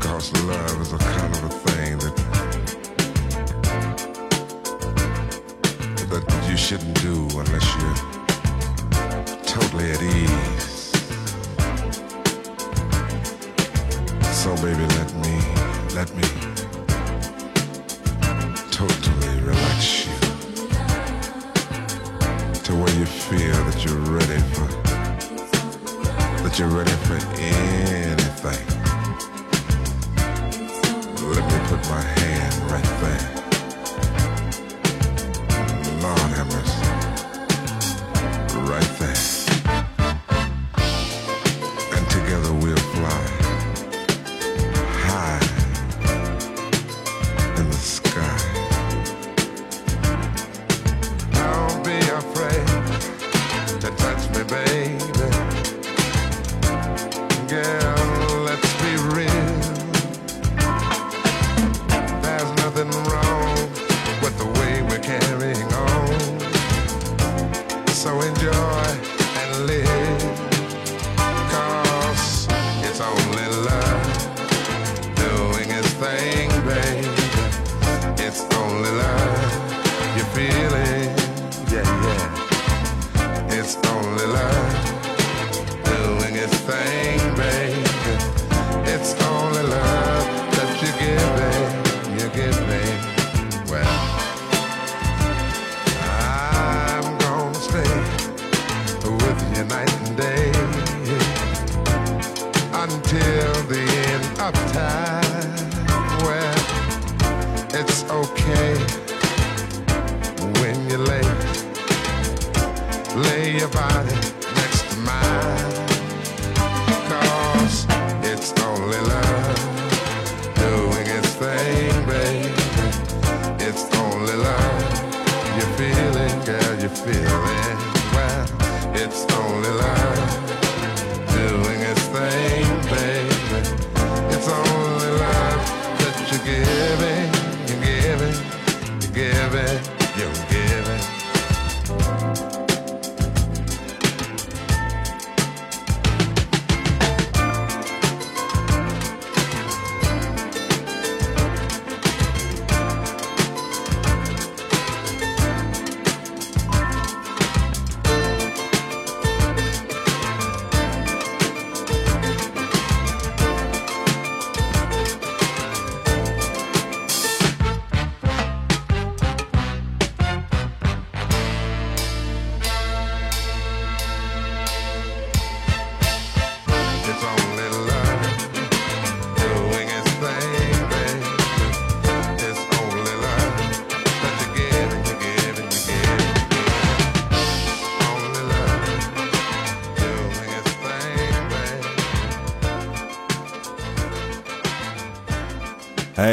Because love is a kind of a thing that that you shouldn't do unless you're totally at ease. So baby, let me, let me totally relax you to where you feel that you're ready for that you're ready for anything.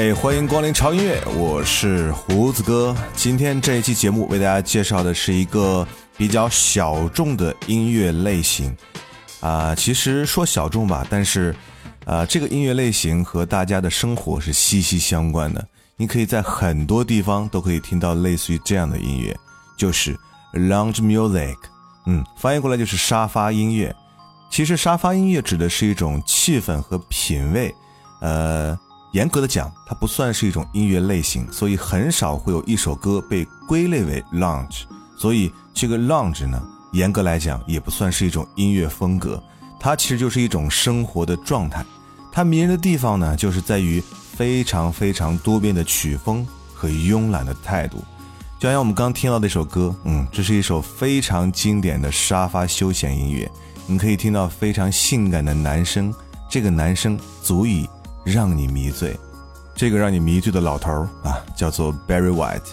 哎，欢迎光临潮音乐，我是胡子哥。今天这一期节目为大家介绍的是一个比较小众的音乐类型啊、其实说小众吧，但是啊、这个音乐类型和大家的生活是息息相关的。你可以在很多地方都可以听到类似于这样的音乐，就是 lounge music。嗯，翻译过来就是沙发音乐。其实沙发音乐指的是一种气氛和品味，呃，严格的讲，它不算是一种音乐类型，所以很少会有一首歌被归类为 lounge。所以这个 lounge 呢，严格来讲也不算是一种音乐风格，它其实就是一种生活的状态。它迷人的地方呢，就是在于非常非常多变的曲风和慵懒的态度。就像我们刚听到那首歌，嗯，这是一首非常经典的沙发休闲音乐。你可以听到非常性感的男声，这个男声足以让你迷醉。这个让你迷醉的老头儿啊，叫做 Barry White。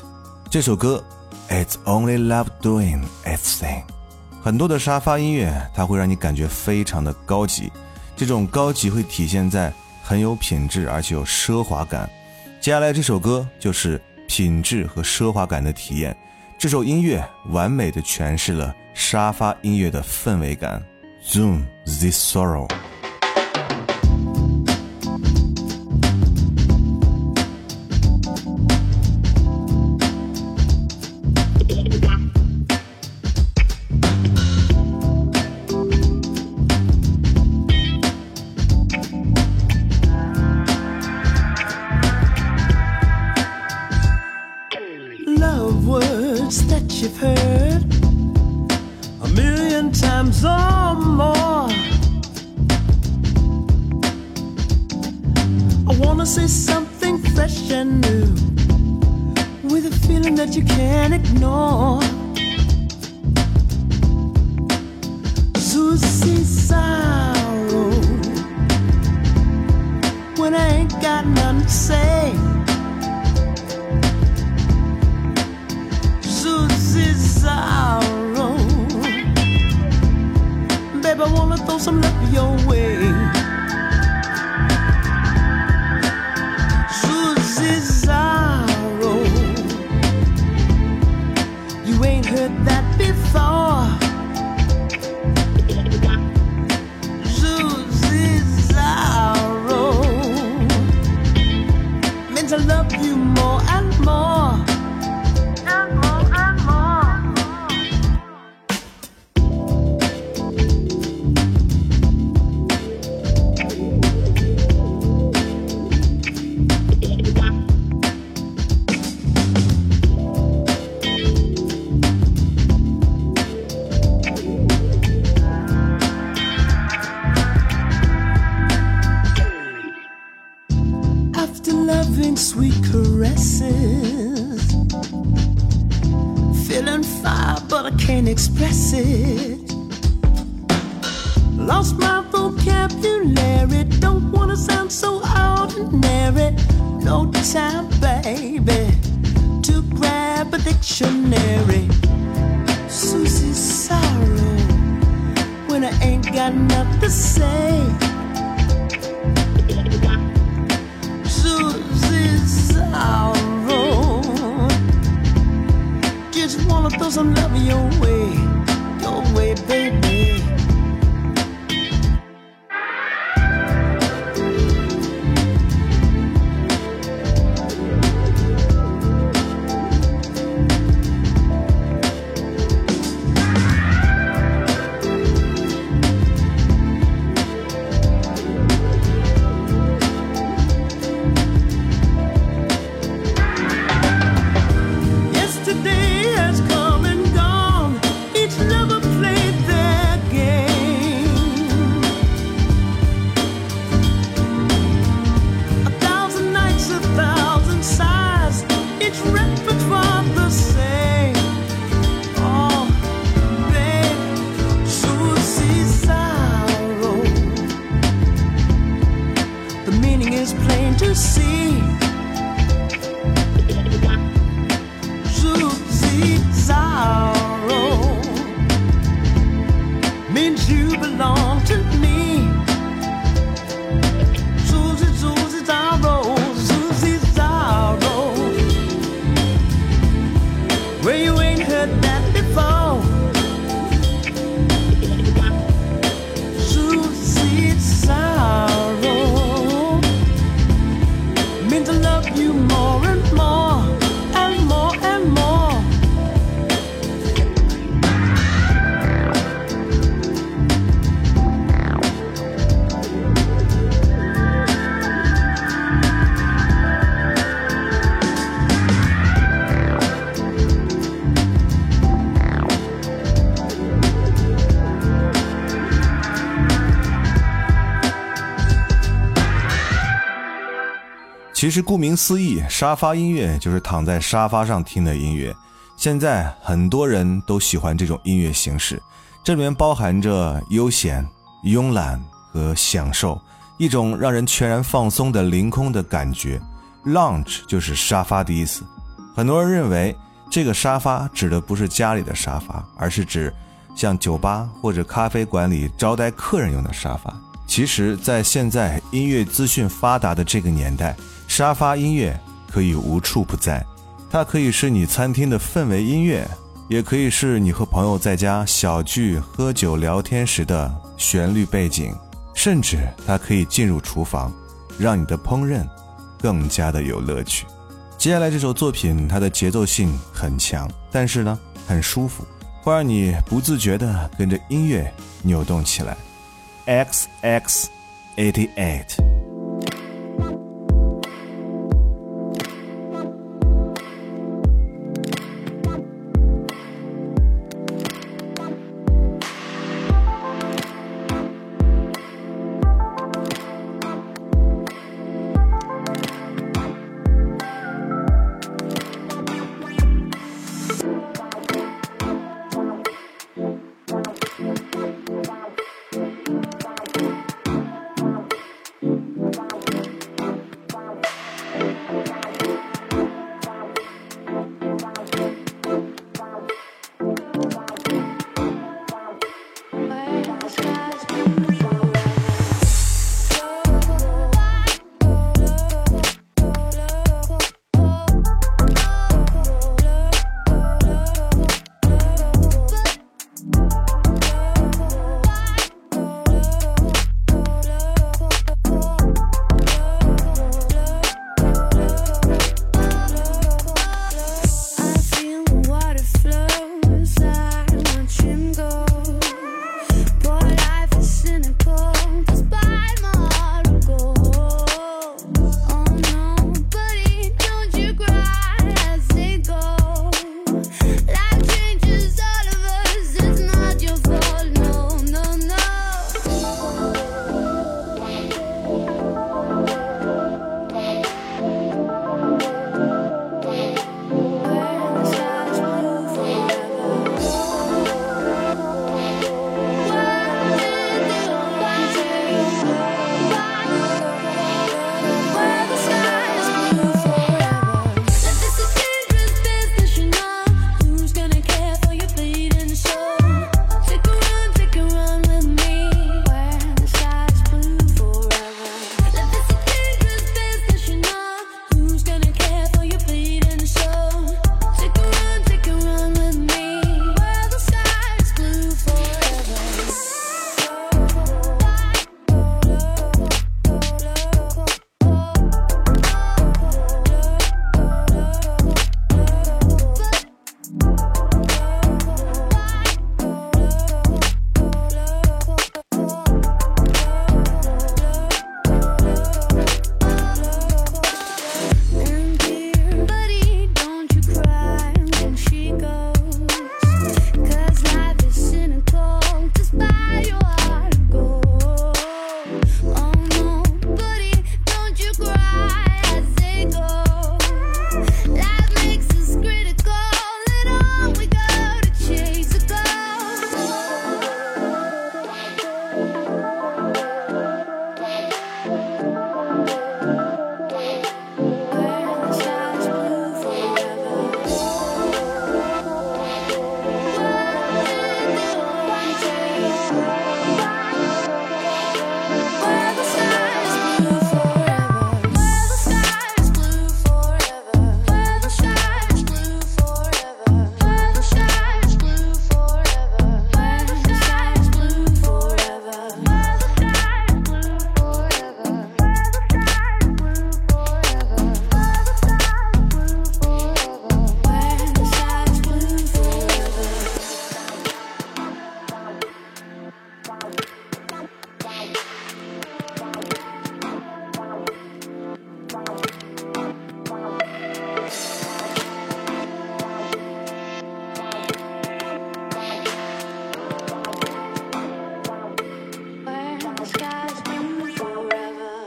这首歌，It's Only Love Doing Its Thing。很多的沙发音乐，它会让你感觉非常的高级。这种高级会体现在很有品质，而且有奢华感。接下来这首歌就是品质和奢华感的体验。这首音乐完美的诠释了沙发音乐的氛围感。Zoom this sorrow. Can't ignore. Susie sorrow when I ain't got nothing to say. Susie's sorrow. Baby, I wanna throw some love your way. Fire, but I can't express it. Lost my vocabulary, don't wanna sound so ordinary. No time, baby, to grab a dictionary. Susie's sorrow when I ain't got nothing to say. Susie's sorrow. Wanna throw some love your way, your way, baby. 其实顾名思义，沙发音乐就是躺在沙发上听的音乐。现在很多人都喜欢这种音乐形式，这里面包含着悠闲、慵懒和享受，一种让人全然放松的凌空的感觉。Lounge 就是沙发的意思。很多人认为这个沙发指的不是家里的沙发，而是指像酒吧或者咖啡馆里招待客人用的沙发。其实，在现在音乐资讯发达的这个年代，沙发音乐可以无处不在。它可以是你餐厅的氛围音乐，也可以是你和朋友在家小聚喝酒聊天时的旋律背景，甚至它可以进入厨房，让你的烹饪更加的有乐趣。接下来这首作品，它的节奏性很强，但是呢，很舒服，会让你不自觉地跟着音乐扭动起来。XX eighty eight。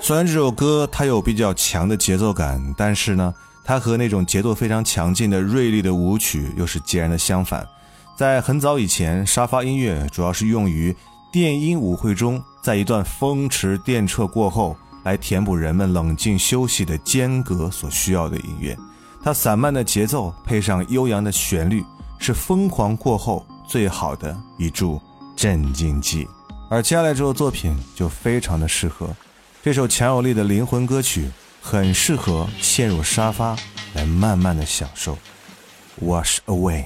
虽然这首歌它有比较强的节奏感，但是呢，它和那种节奏非常强劲的锐利的舞曲又是截然的相反。在很早以前，沙发音乐主要是用于电音舞会中，在一段风驰电掣过后，来填补人们冷静休息的间隔所需要的音乐。它散漫的节奏配上悠扬的旋律，是疯狂过后最好的一注镇静剂。而接下来这首作品就非常的适合，这首强有力的灵魂歌曲，很适合陷入沙发来慢慢的享受。Wash away。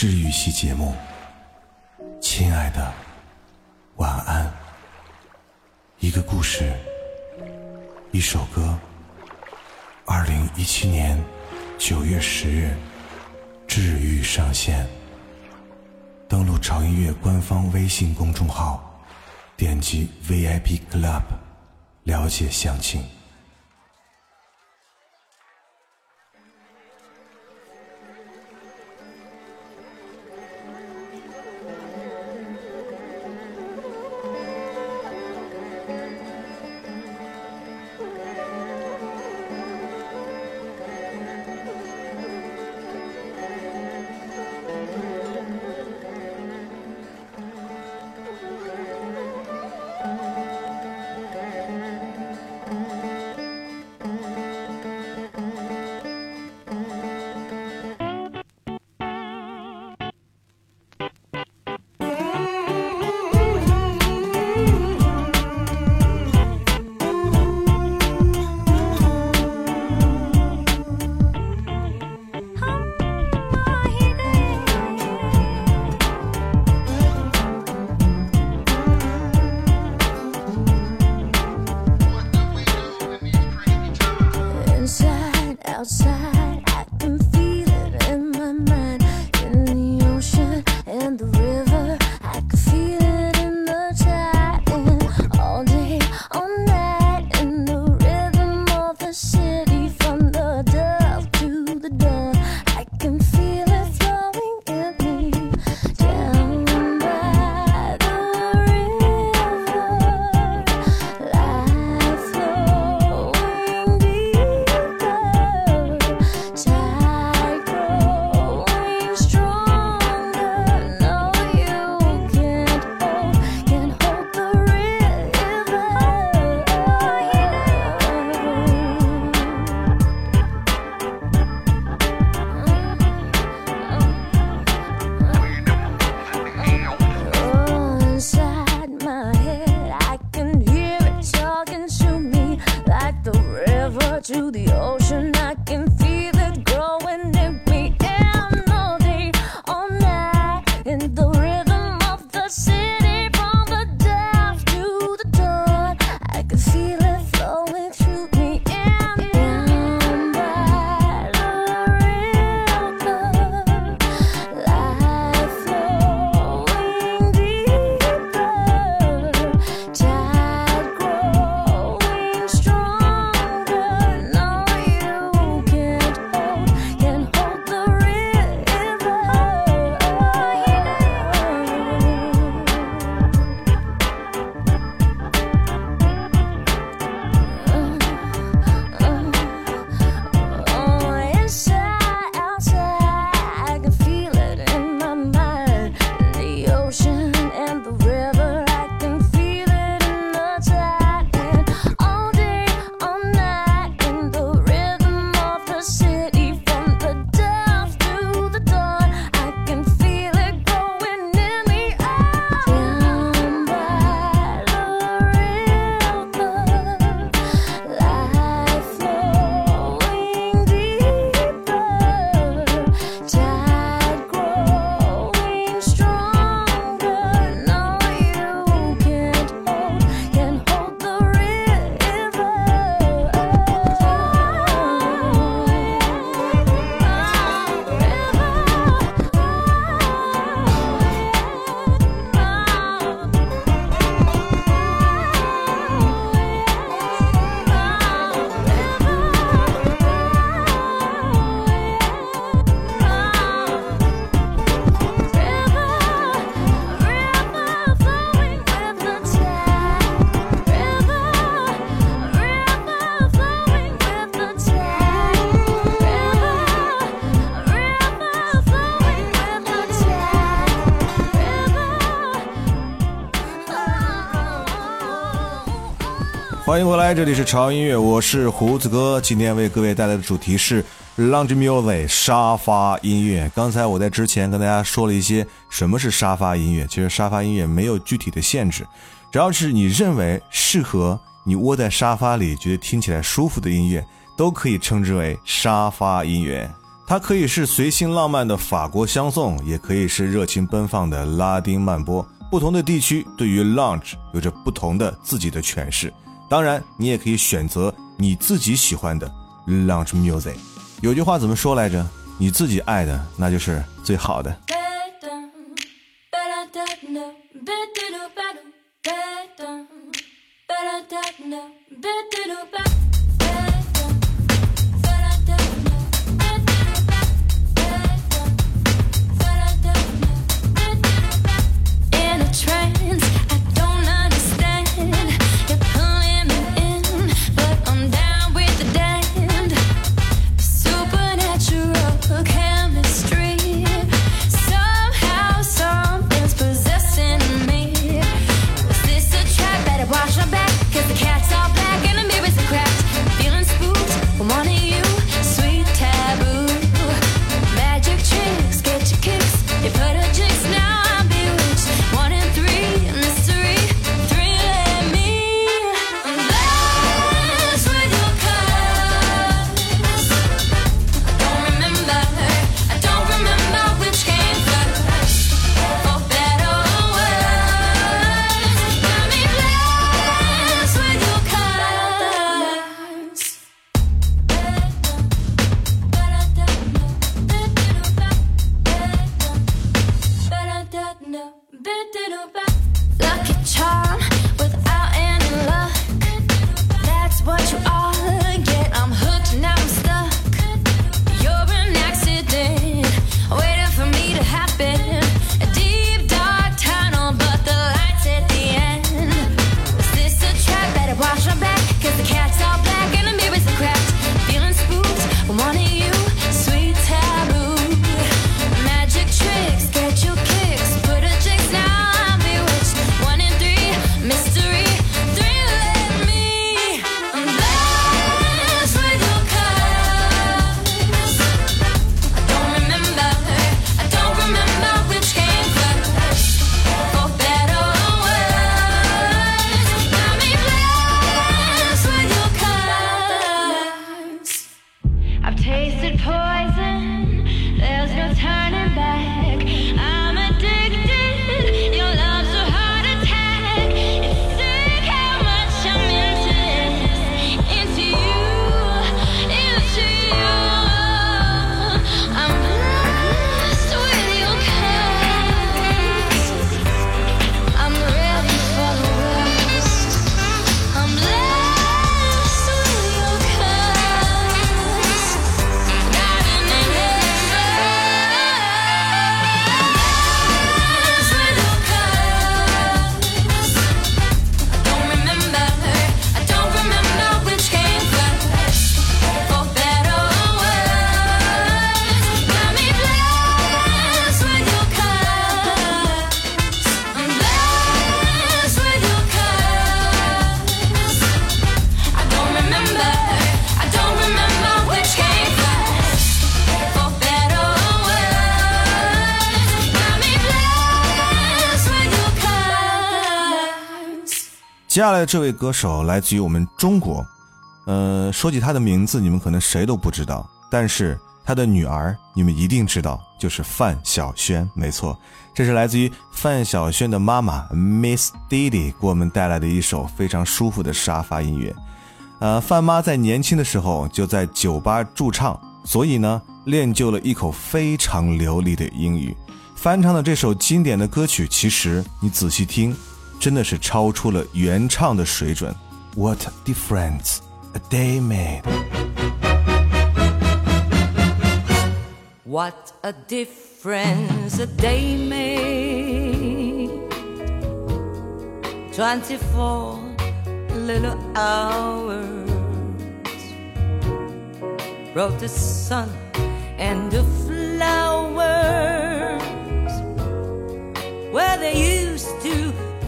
治愈系节目。亲爱的，晚安。一个故事，一首歌。二零一七年九月十日，治愈上线。登录潮音乐官方微信公众号，点击 VIP Club。了解详情。欢迎回来，这里是潮音乐，我是胡子哥。今天为各位带来的主题是 Lounge Music 沙发音乐。刚才我在之前跟大家说了一些什么是沙发音乐，其实沙发音乐没有具体的限制，只要是你认为适合你窝在沙发里觉得听起来舒服的音乐，都可以称之为沙发音乐。它可以是随性浪漫的法国香颂，也可以是热情奔放的拉丁慢波。不同的地区对于 lounge 有着不同的自己的诠释。当然，你也可以选择你自己喜欢的 lounge music。有句话怎么说来着？你自己爱的，那就是最好的。接下来这位歌手来自于我们中国，呃，说起他的名字，你们可能谁都不知道，但是他的女儿你们一定知道，就是范晓萱。没错，这是来自于范晓萱的妈妈 Miss Didi 给我们带来的一首非常舒服的沙发音乐。呃，范妈在年轻的时候就在酒吧驻唱，所以呢，练就了一口非常流利的英语。翻唱的这首经典的歌曲，其实你仔细听，真的是超出了原唱的水准。What difference a day made？ What a difference a day made. Twenty-four little hours brought the sun and the flowers where there used to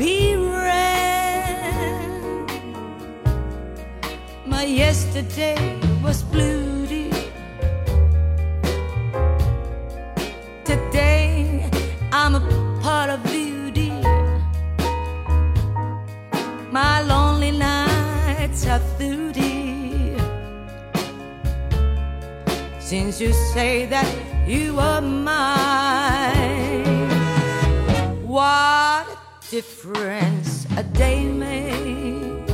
be red. My yesterday was blue. Today I'm a part of dear. My lonely nights are through. Since you say that you are mine, difference a day made.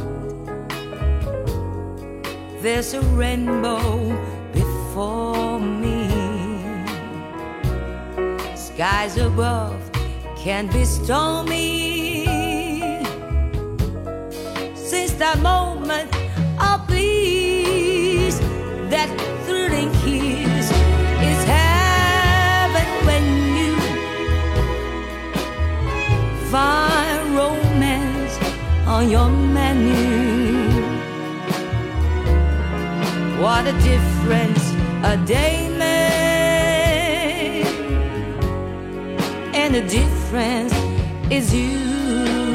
There's a rainbow before me. Skies above can be stormy. Since that moment bliss, that thrilling kiss find romance on your menu. What a difference a day made, and the difference is you.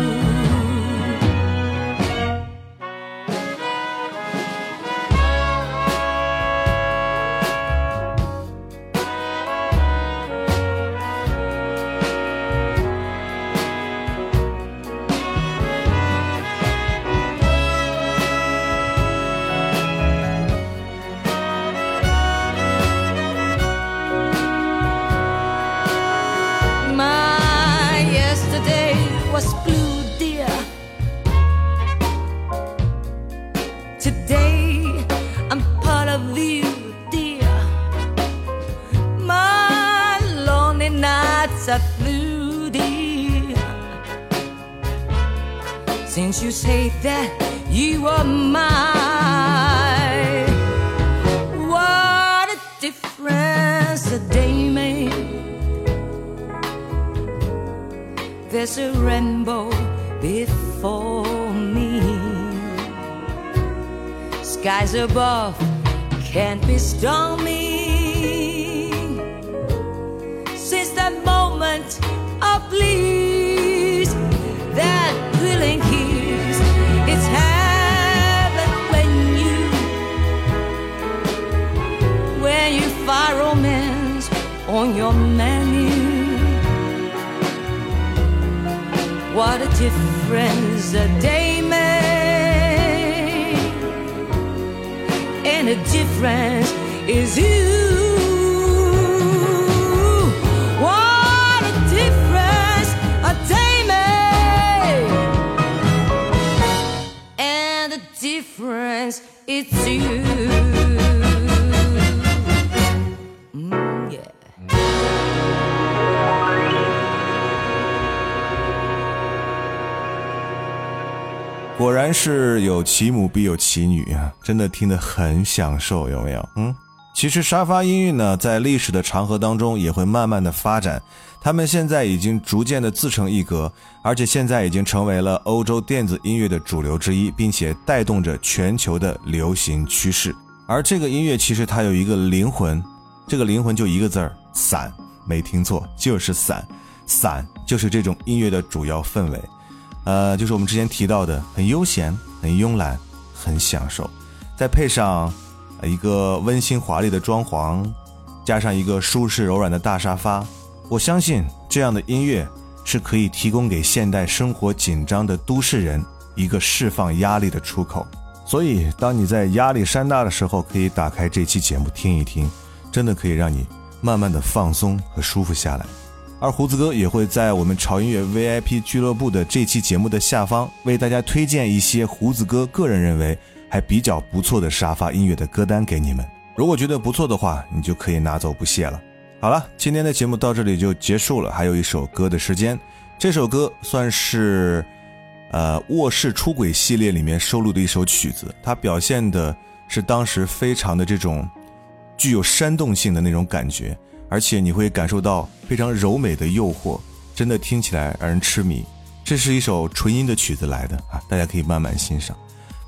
You say that you are mine, what a difference a day made. There's a rainbow before me. Skies above can't be stormy. on What a difference a day makes, and a difference is you. difference, it's you. 果然是有其母必有其女啊，真的听得很享受，有没有？嗯，其实沙发音乐呢，在历史的长河当中也会慢慢的发展，他们现在已经逐渐的自成一格，而且现在已经成为了欧洲电子音乐的主流之一，并且带动着全球的流行趋势。而这个音乐其实它有一个灵魂，这个灵魂就一个字儿——散，没听错，就是散，散就是这种音乐的主要氛围。呃，就是我们之前提到的，很悠闲、很慵懒、很享受，再配上一个温馨华丽的装潢，加上一个舒适柔软的大沙发，我相信这样的音乐是可以提供给现代生活紧张的都市人一个释放压力的出口。所以，当你在压力山大的时候，可以打开这期节目听一听，真的可以让你慢慢的放松和舒服下来。而胡子哥也会在我们潮音乐 VIP 俱乐部的这期节目的下方，为大家推荐一些胡子哥个人认为还比较不错的沙发音乐的歌单给你们。如果觉得不错的话，你就可以拿走不谢了。好了，今天的节目到这里就结束了，还有一首歌的时间。这首歌算是，呃，卧室出轨系列里面收录的一首曲子，它表现的是当时非常的这种具有煽动性的那种感觉，而且你会感受到非常柔美的诱惑，真的听起来让人痴迷。这是一首纯音的曲子来的啊，大家可以慢慢欣赏。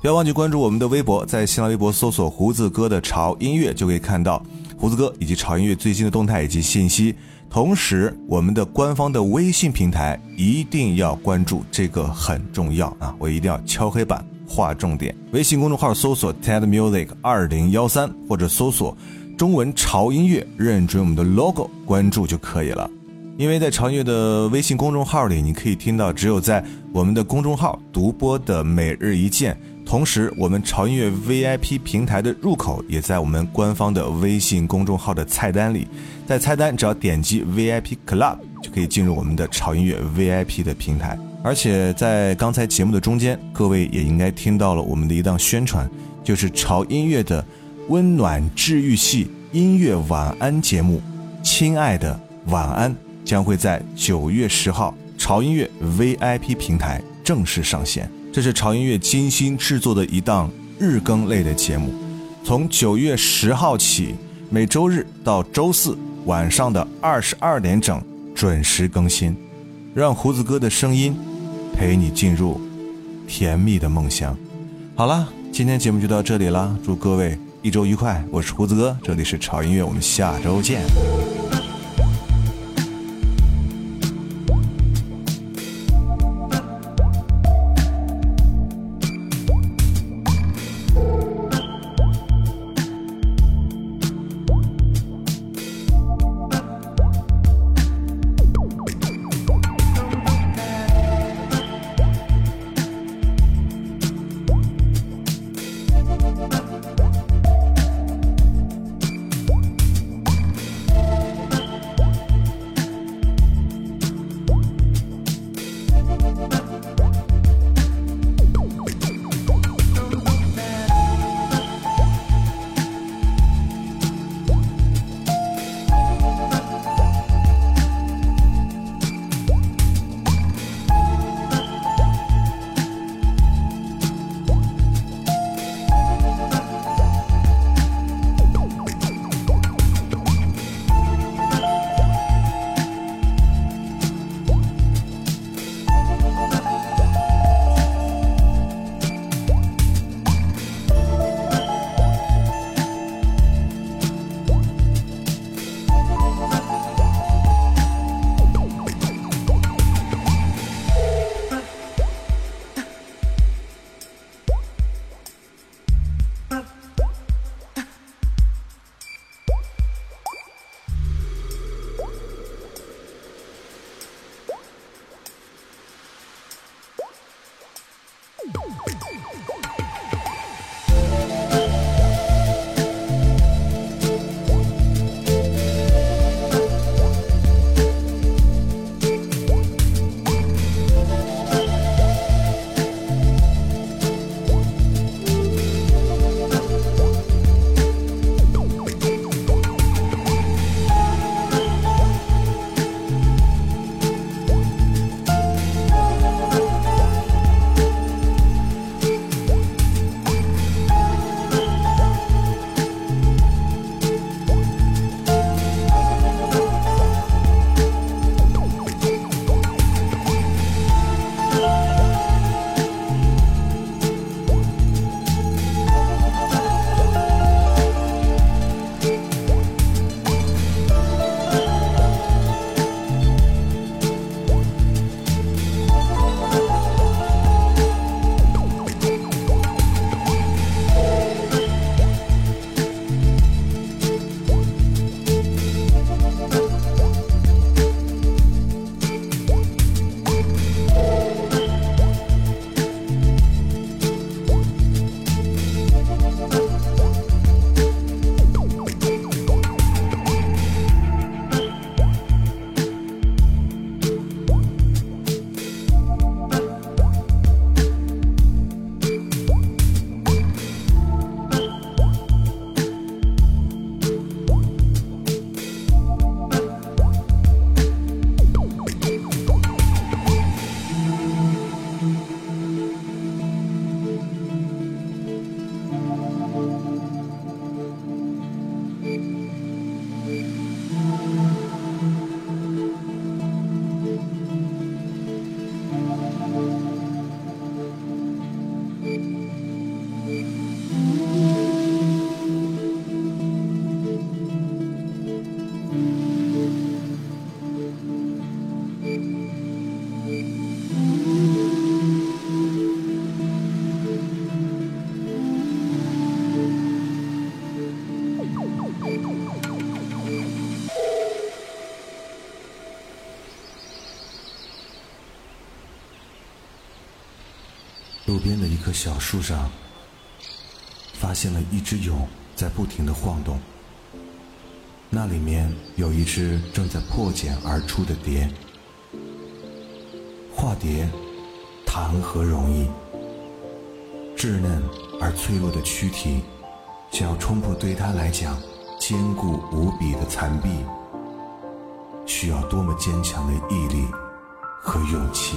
不要忘记关注我们的微博，在新浪微博搜索“胡子哥的潮音乐”就可以看到胡子哥以及潮音乐最新的动态以及信息。同时，我们的官方的微信平台一定要关注，这个很重要啊！我一定要敲黑板划重点。微信公众号搜索 TED Music 二零幺三，或者搜索中文潮音乐，认准我们的 logo，关注就可以了。因为在潮音乐的微信公众号里，你可以听到只有在我们的公众号独播的每日一见。同时，我们潮音乐 VIP 平台的入口也在我们官方的微信公众号的菜单里，在菜单只要点击 VIP Club 就可以进入我们的潮音乐 VIP 的平台。而且在刚才节目的中间，各位也应该听到了我们的一档宣传，就是潮音乐的温暖治愈系音乐晚安节目《亲爱的晚安》将会在九月十号潮音乐 VIP 平台正式上线。这是潮音乐精心制作的一档日更类的节目，从九月十号起，每周日到周四晚上的二十二点整准时更新，让胡子哥的声音陪你进入甜蜜的梦乡。好了，今天节目就到这里了，祝各位一周愉快。我是胡子哥，这里是潮音乐，我们下周见。路边的一棵小树上，发现了一只蛹在不停的晃动。那里面有一只正在破茧而出的蝶。化蝶，谈何容易？稚嫩而脆弱的躯体，想要冲破对他来讲坚固无比的残壁，需要多么坚强的毅力和勇气！